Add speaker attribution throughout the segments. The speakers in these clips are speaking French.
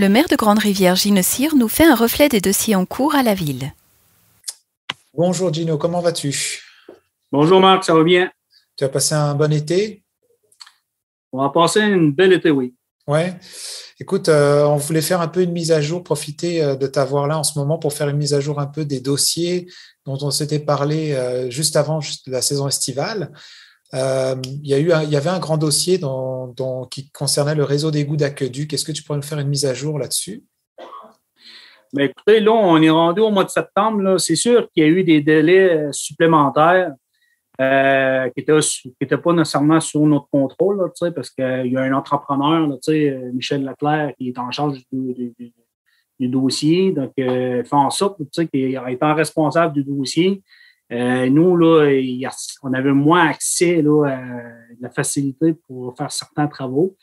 Speaker 1: Le maire de Grande-Rivière, Gino Cyr, nous fait un reflet des dossiers en cours à la ville.
Speaker 2: Bonjour Gino, comment vas-tu?
Speaker 3: Bonjour Marc, ça va bien?
Speaker 2: Tu as passé un bon été?
Speaker 3: On va passer une belle été, oui.
Speaker 2: Ouais. Écoute, euh, on voulait faire un peu une mise à jour, profiter euh, de t'avoir là en ce moment pour faire une mise à jour un peu des dossiers dont on s'était parlé euh, juste avant la saison estivale. Il, y y avait un grand dossier qui concernait le réseau d'égouts d'Aqueduc. Est-ce que tu pourrais nous faire une mise à jour là-dessus?
Speaker 3: Ben, écoutez, là, on est rendu au mois de septembre. C'est sûr qu'il y a eu des délais supplémentaires euh, qui n'était pas nécessairement sous notre contrôle, là, parce qu'il y a un entrepreneur, Michel Leclerc, qui est en charge du, dossier. Donc, euh, fait en sorte qu'étant responsable du dossier, euh, nous, là, on avait moins accès là, à la facilité pour faire certains travaux.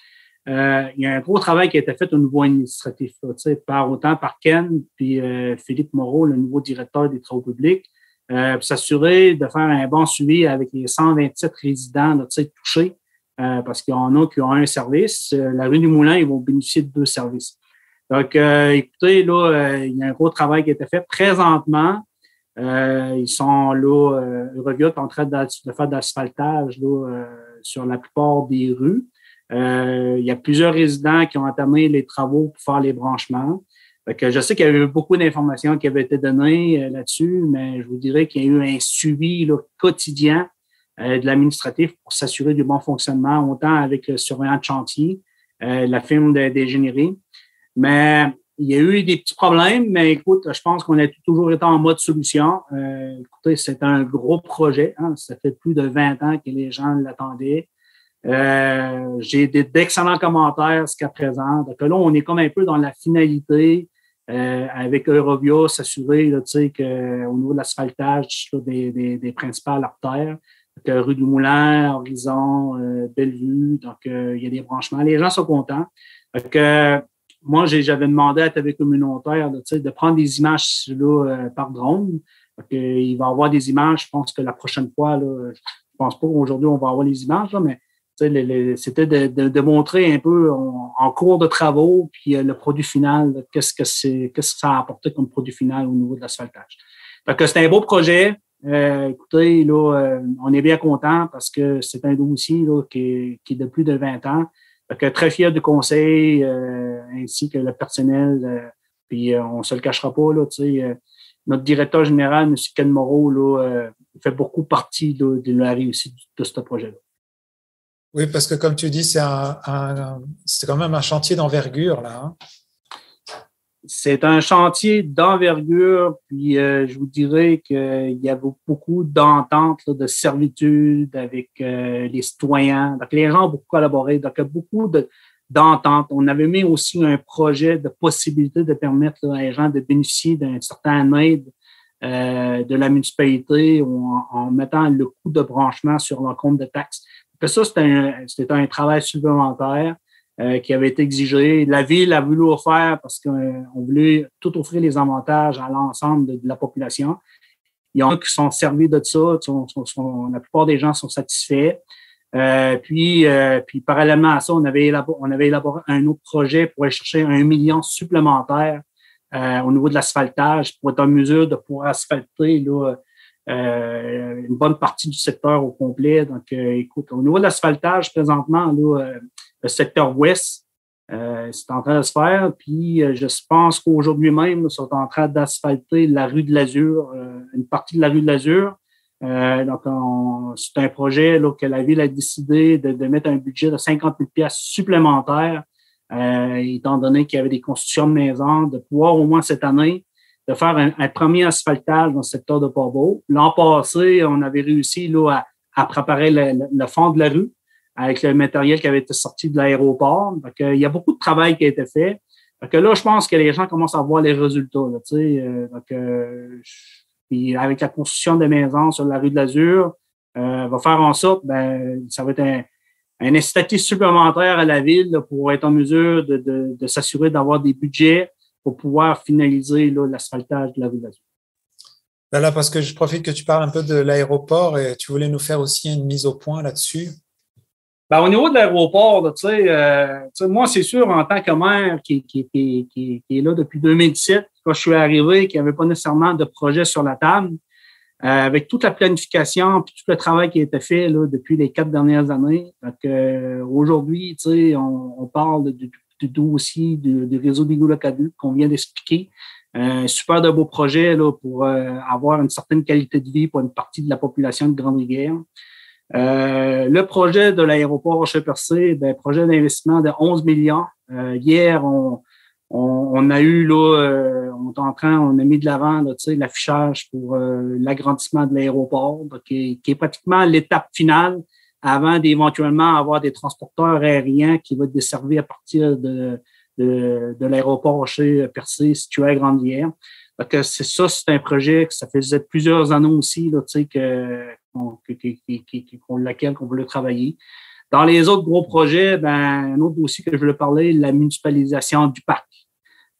Speaker 3: Euh, il y a un gros travail qui a été fait au niveau administratif, là, par autant par Ken puis euh, Philippe Moreau, le nouveau directeur des travaux publics euh, pour s'assurer de faire un bon suivi avec les 127 résidents là, touchés, euh, parce qu'il y en a qui ont un service. Euh, la rue du Moulin, ils vont bénéficier de deux services. Donc, euh, écoutez, là, il y a un gros travail qui a été fait. Présentement, ils sont là, Eurovia en train de, faire de l'asphaltage sur la plupart des rues. il y a plusieurs résidents qui ont entamé les travaux pour faire les branchements je sais qu'il y a eu beaucoup d'informations qui avaient été données euh, là-dessus, mais je vous dirais qu'il y a eu un suivi quotidien euh, de l'administratif pour s'assurer du bon fonctionnement, autant avec le surveillant de chantier, euh, la firme d'ingénierie. Mais il y a eu des petits problèmes, mais écoute, je pense qu'on a toujours été en mode solution. écoutez, c'est un gros projet. Hein. ça fait plus de 20 ans que les gens l'attendaient. J'ai d'excellents commentaires jusqu'à présent. Donc là, on est comme un peu dans la finalité euh, avec Eurovia, s'assurer qu'au niveau de l'asphaltage des, des, des, principales artères, que rue du Moulin, Horizon, euh, Bellevue, donc euh, il y a des branchements. Les gens sont contents. Donc, moi, j'avais demandé à TV communautaire de, de prendre des images là, par drone. Donc, il va y avoir des images, je pense que la prochaine fois, là, je pense pas qu'aujourd'hui on va avoir les images, là, mais c'était de, de, montrer un peu en, cours de travaux, puis euh, le produit final, qu'est-ce que c'est, qu'est-ce que ça a apporté comme produit final au niveau de l'asphaltage. Fait c'est un beau projet. Euh, écoutez, là, euh, on est bien content parce que c'est un dossier là, qui, est, de plus de 20 ans. Que très fier du conseil ainsi que le personnel. puis on se le cachera pas, là, notre directeur général, M. Ken Moreau, là, fait beaucoup partie de la réussite de ce projet-là.
Speaker 2: Oui, parce que comme tu dis, c'est un, c'est quand même un chantier d'envergure là. Hein.
Speaker 3: C'est un chantier d'envergure, puis euh, je vous dirais qu'il y avait beaucoup d'ententes, de servitude avec euh, les citoyens. Donc, les gens ont beaucoup collaboré. Donc, beaucoup d'ententes. On avait mis aussi un projet de possibilité de permettre à les gens de bénéficier d'un certain aide euh, de la municipalité en, mettant le coût de branchement sur leur compte de taxes ça, c'était un, travail supplémentaire euh, qui avait été exigé. La ville a voulu faire parce qu'on voulait tout offrir les avantages à l'ensemble de, la population. Il y en a qui sont servis de ça. la plupart des gens sont satisfaits. Euh, puis, euh, puis, parallèlement à ça, on avait, élaboré, on avait élaboré un autre projet pour aller chercher un million supplémentaire au niveau de l'asphaltage pour être en mesure de pouvoir asphalter là, euh, une bonne partie du secteur au complet. Donc, euh, écoute, au niveau de l'asphaltage, présentement, là, euh, le secteur ouest, c'est en train de se faire. Puis, je pense qu'aujourd'hui même, ils sont en train d'asphalter la rue de l'Azur, une partie de la rue de l'Azur. donc, c'est un projet là, que la ville a décidé de, de mettre un budget de 50 000 pièces supplémentaires, étant donné qu'il y avait des constructions de maisons, de pouvoir au moins cette année de faire un, premier asphaltage dans le secteur de Port-Beau. L'an passé, on avait réussi là, à, préparer le, fond de la rue avec le matériel qui avait été sorti de l'aéroport. Donc, il y a beaucoup de travail qui a été fait. Donc, là, je pense que les gens commencent à voir les résultats. Là, donc, euh, avec la construction des maisons sur la rue de l'Azur, euh, va faire en sorte, ben, ça va être un, un incitatif supplémentaire à la ville pour être en mesure de, de, de s'assurer d'avoir des budgets pour pouvoir finaliser l'asphaltage de la rue d'Azur.
Speaker 2: Ben là, parce que je profite que tu parles un peu de l'aéroport et tu voulais nous faire aussi une mise au point là-dessus.
Speaker 3: Ben, au niveau de l'aéroport, euh, moi, c'est sûr, en tant que maire qui, qui, qui, est là depuis 2017, quand je suis arrivé, qu'il n'y avait pas nécessairement de projet sur la table, euh, avec toute la planification puis tout le travail qui a été fait là, depuis les quatre dernières années. Euh, aujourd'hui, on, on parle du, dossier du, réseau des qu'on vient d'expliquer. Un super de beaux projets là, pour avoir une certaine qualité de vie pour une partie de la population de Grande-Rivière. Euh, le projet de l'aéroport Rocher-Percé, ben, projet d'investissement de 11 millions. Euh, hier, on, on, a eu là, euh, on est en train, on a mis de l'avant l'affichage pour l'agrandissement de l'aéroport, qui, qui, est pratiquement l'étape finale avant d'éventuellement avoir des transporteurs aériens qui vont être desservis à partir de, de, de l'aéroport Rocher-Percé situé à Grande-Rivière. c'est ça, c'est un projet que ça faisait plusieurs années aussi là, que qu'on, laquelle qu'on voulait travailler. Dans les autres gros projets, ben, un autre dossier que je voulais parler, la municipalisation du parc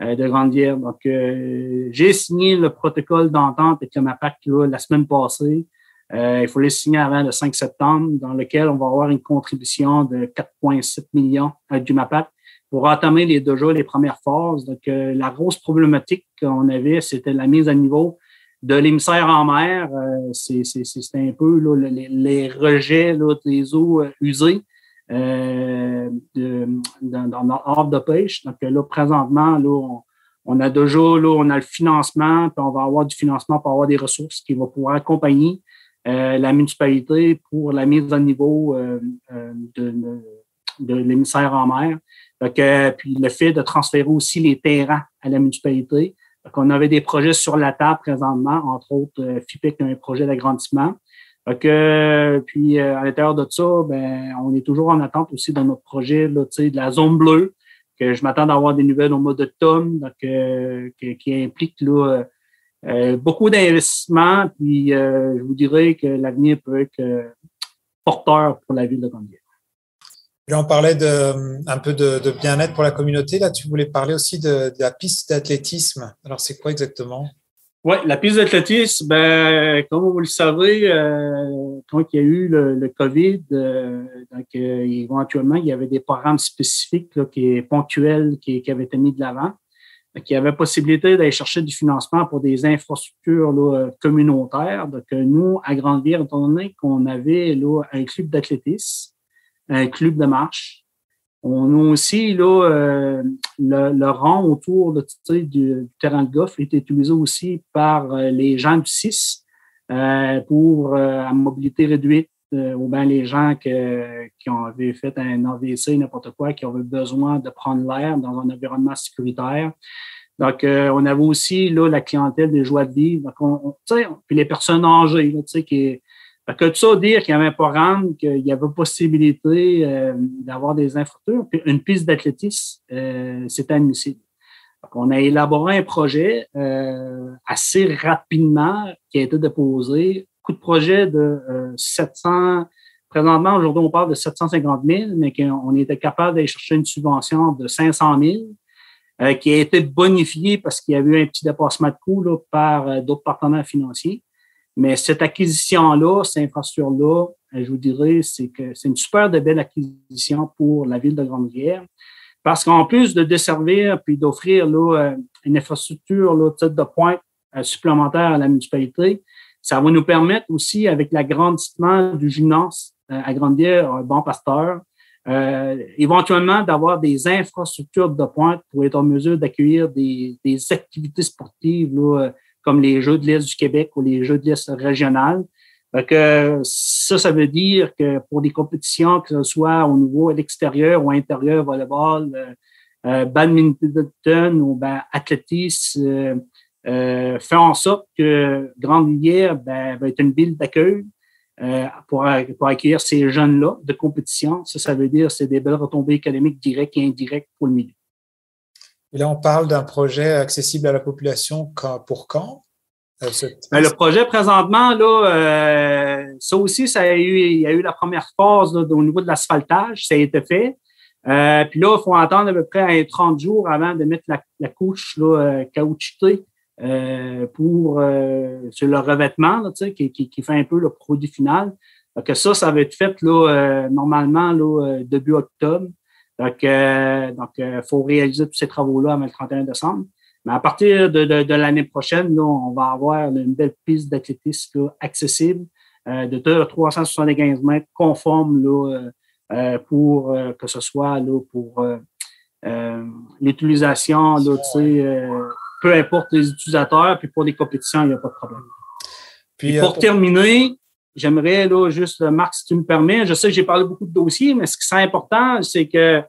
Speaker 3: euh, de Grande-Guerre. Donc, euh, j'ai signé le protocole d'entente avec le MAPAC la semaine passée. Euh, il faut le signer avant le 5 septembre, dans lequel on va avoir une contribution de 4,7 millions du MAPAC pour entamer les déjà les premières phases. Donc, la grosse problématique qu'on avait, c'était la mise à niveau de l'émissaire en mer, euh, c'est un peu les, rejets là, des eaux euh, usées euh, dans, notre de pêche. Donc là, présentement, là, on, a déjà là, on a le financement, puis on va avoir du financement pour avoir des ressources qui vont pouvoir accompagner la municipalité pour la mise à niveau de, de l'émissaire en mer. Donc, puis le fait de transférer aussi les terrains à la municipalité. On avait des projets sur la table présentement, entre autres euh, FIPEC a un projet d'agrandissement. Que, puis euh, à l'intérieur de ça, ben, on est toujours en attente aussi dans notre projet là, de la zone bleue, que je m'attends d'avoir des nouvelles au mois d'automne, donc euh, qui, implique là, beaucoup d'investissements. Puis je vous dirais que l'avenir peut être porteur pour la ville de Gondier.
Speaker 2: Là, on parlait de, un peu de, bien-être pour la communauté. Là, tu voulais parler aussi de, la piste d'athlétisme. Alors, c'est quoi exactement?
Speaker 3: Oui, la piste d'athlétisme, ben, comme vous le savez, euh, quand il y a eu le, COVID, euh, donc, euh, éventuellement, il y avait des programmes spécifiques là, qui ponctuels qui, qui avaient été mis de l'avant. Il y avait possibilité d'aller chercher du financement pour des infrastructures là, communautaires. Donc, nous, à Grande-Ville, étant donné qu'on avait là, un club d'athlétisme, un club de marche. On a aussi là, euh, le, rang autour de, du, terrain de golf est utilisé aussi par euh, les gens du 6 euh, pour à mobilité réduite ou bien les gens qui ont fait un AVC, n'importe quoi, qui avaient besoin de prendre l'air dans un environnement sécuritaire. Donc, on avait aussi là, la clientèle des joies de vivre. Donc, on, puis les personnes âgées, là, qui, que tout ça dire qu'il y avait un programme, qu'il y avait possibilité euh, d'avoir des infrastructures, puis une piste d'athlétisme, euh, c'est admissible. On a élaboré un projet euh, assez rapidement qui a été déposé. Coût de projet de 700. Présentement, aujourd'hui, on parle de 750 000, mais qu'on était capable d'aller chercher une subvention de 500 000 qui a été bonifiée parce qu'il y a eu un petit dépassement de coût là, par d'autres partenaires financiers. Mais cette acquisition-là, cette infrastructure-là, euh, je vous dirais, c'est que c'est une super de belle acquisition pour la ville de Grande-Rivière. Parce qu'en plus de desservir puis d'offrir là, euh, une infrastructure là, de pointe euh, supplémentaire à la municipalité, ça va nous permettre aussi, avec l'agrandissement du gymnase à Grande-Rivière, Bon Pasteur, euh, éventuellement d'avoir des infrastructures de pointe pour être en mesure d'accueillir des, des activités sportives là, comme les Jeux de l'Est du Québec ou les Jeux de l'Est régional. Que ça, ça veut dire que pour des compétitions, que ce soit au niveau à l'extérieur ou à l'intérieur, volleyball, euh, euh, badminton ou ben, athlétisme, euh, euh, fait en sorte que Grande-Rivière ben, va être une ville d'accueil euh, pour, pour accueillir ces jeunes-là de compétition. Ça, ça veut dire c'est des belles retombées économiques directes et indirectes pour le milieu.
Speaker 2: Et là, on parle d'un projet accessible à la population pour quand?
Speaker 3: Euh, ben, le projet présentement, là, euh, ça aussi, ça a eu, il y a eu la première phase au niveau de l'asphaltage, ça a été fait. Euh, puis là, il faut attendre à peu près 30 jours avant de mettre la, couche là, caoutchoutée pour sur le revêtement, là, qui, qui, qui, fait un peu le produit final. Donc, ça, ça va être fait là, normalement là, début octobre. Donc, il faut réaliser tous ces travaux-là avant le 31 décembre. Mais à partir de, de, l'année prochaine, là, on va avoir une belle piste d'athlétisme accessible de 375 mètres conforme là, euh, pour euh, que ce soit là, pour euh, l'utilisation, peu importe les utilisateurs, puis pour les compétitions, il n'y a pas de problème. Puis, pour, terminer, j'aimerais là, juste, Marc, si tu me permets, je sais que j'ai parlé beaucoup de dossiers, mais ce qui est important, c'est que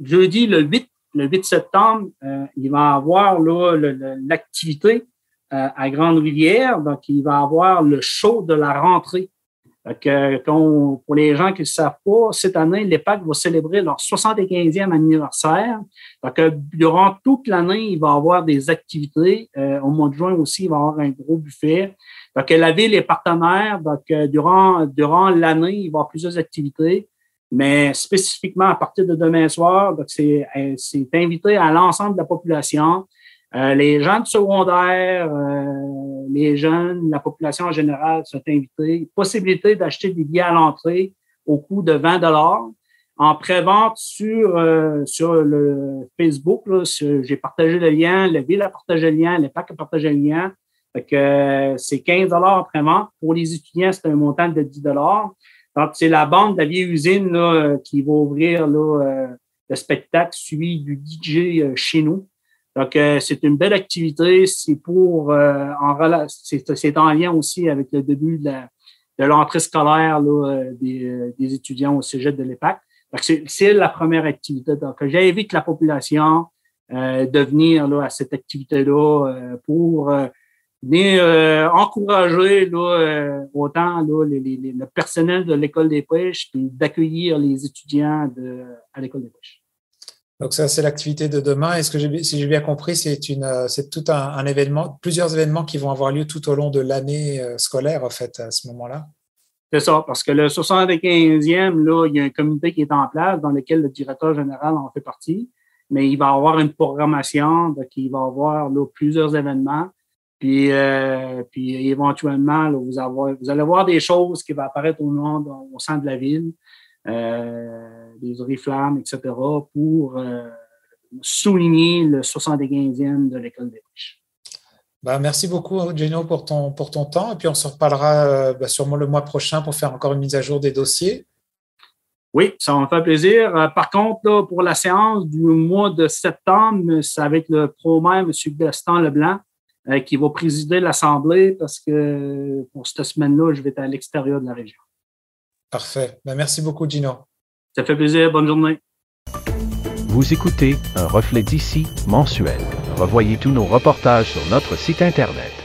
Speaker 3: jeudi, le 8, le 8 septembre, il va avoir l'activité à Grande-Rivière. Donc, il va avoir le show de la rentrée pour les gens qui ne savent pas, cette année, l'EPAC va célébrer leur 75e anniversaire. Donc, durant toute l'année, il va y avoir des activités. Euh, au mois de juin aussi, il va y avoir un gros buffet. Donc, la ville est partenaire. Donc, euh, durant, durant l'année, il va y avoir plusieurs activités. Mais spécifiquement à partir de demain soir, c'est invité à l'ensemble de la population. Euh, les gens du secondaire, euh, les jeunes, la population en général sont invités. Possibilité d'acheter des billets à l'entrée au coût de 20 dollars en prévente sur euh, sur le Facebook. J'ai partagé le lien, la ville a partagé le lien, l'EPAC a partagé le lien. Que c'est 15 dollars en prévente. Pour les étudiants, c'est un montant de 10 dollars. Donc, c'est la bande de la vieille usine là, qui va ouvrir là, le spectacle suivi du DJ chez nous. Donc, euh, c'est une belle activité. C'est pour euh, en c'est en lien aussi avec le début de l'entrée scolaire euh, des, étudiants au cégep de l'EPAC. C'est la première activité. Donc, j'invite la population de venir là, à cette activité-là pour venir encourager là, autant là, le personnel de l'école des pêches et d'accueillir les étudiants de, à l'école des pêches.
Speaker 2: Donc ça, c'est l'activité de demain. Est-ce que si j'ai bien compris, c'est une, euh, c'est tout un, événement, plusieurs événements qui vont avoir lieu tout au long de l'année euh, scolaire, en fait, à ce moment-là?
Speaker 3: C'est ça, parce que le 75e, là, il y a un comité qui est en place dans lequel le directeur général en fait partie, mais il va avoir une programmation, donc il va avoir là, plusieurs événements. Puis, euh, puis éventuellement, vous, avoir, vous allez voir des choses qui vont apparaître au, nom, au sein de la ville euh, des oriflammes, etc., pour euh, souligner le 75e de l'École des riches.
Speaker 2: Bah, merci beaucoup, Gino, pour ton, pour ton temps. Et puis, on se reparlera euh, bah, sûrement le mois prochain pour faire encore une mise à jour des dossiers.
Speaker 3: Oui, ça va me faire plaisir. par contre, pour la séance du mois de septembre, c'est avec le pro-maire, M. Gaston Leblanc, qui va présider l'Assemblée parce que pour cette semaine-là, je vais être à l'extérieur de la région.
Speaker 2: Parfait. Ben, merci beaucoup, Gino.
Speaker 3: Ça fait plaisir. Bonne journée.
Speaker 4: Vous écoutez Un reflet d'ici mensuel. Revoyez tous nos reportages sur notre site Internet.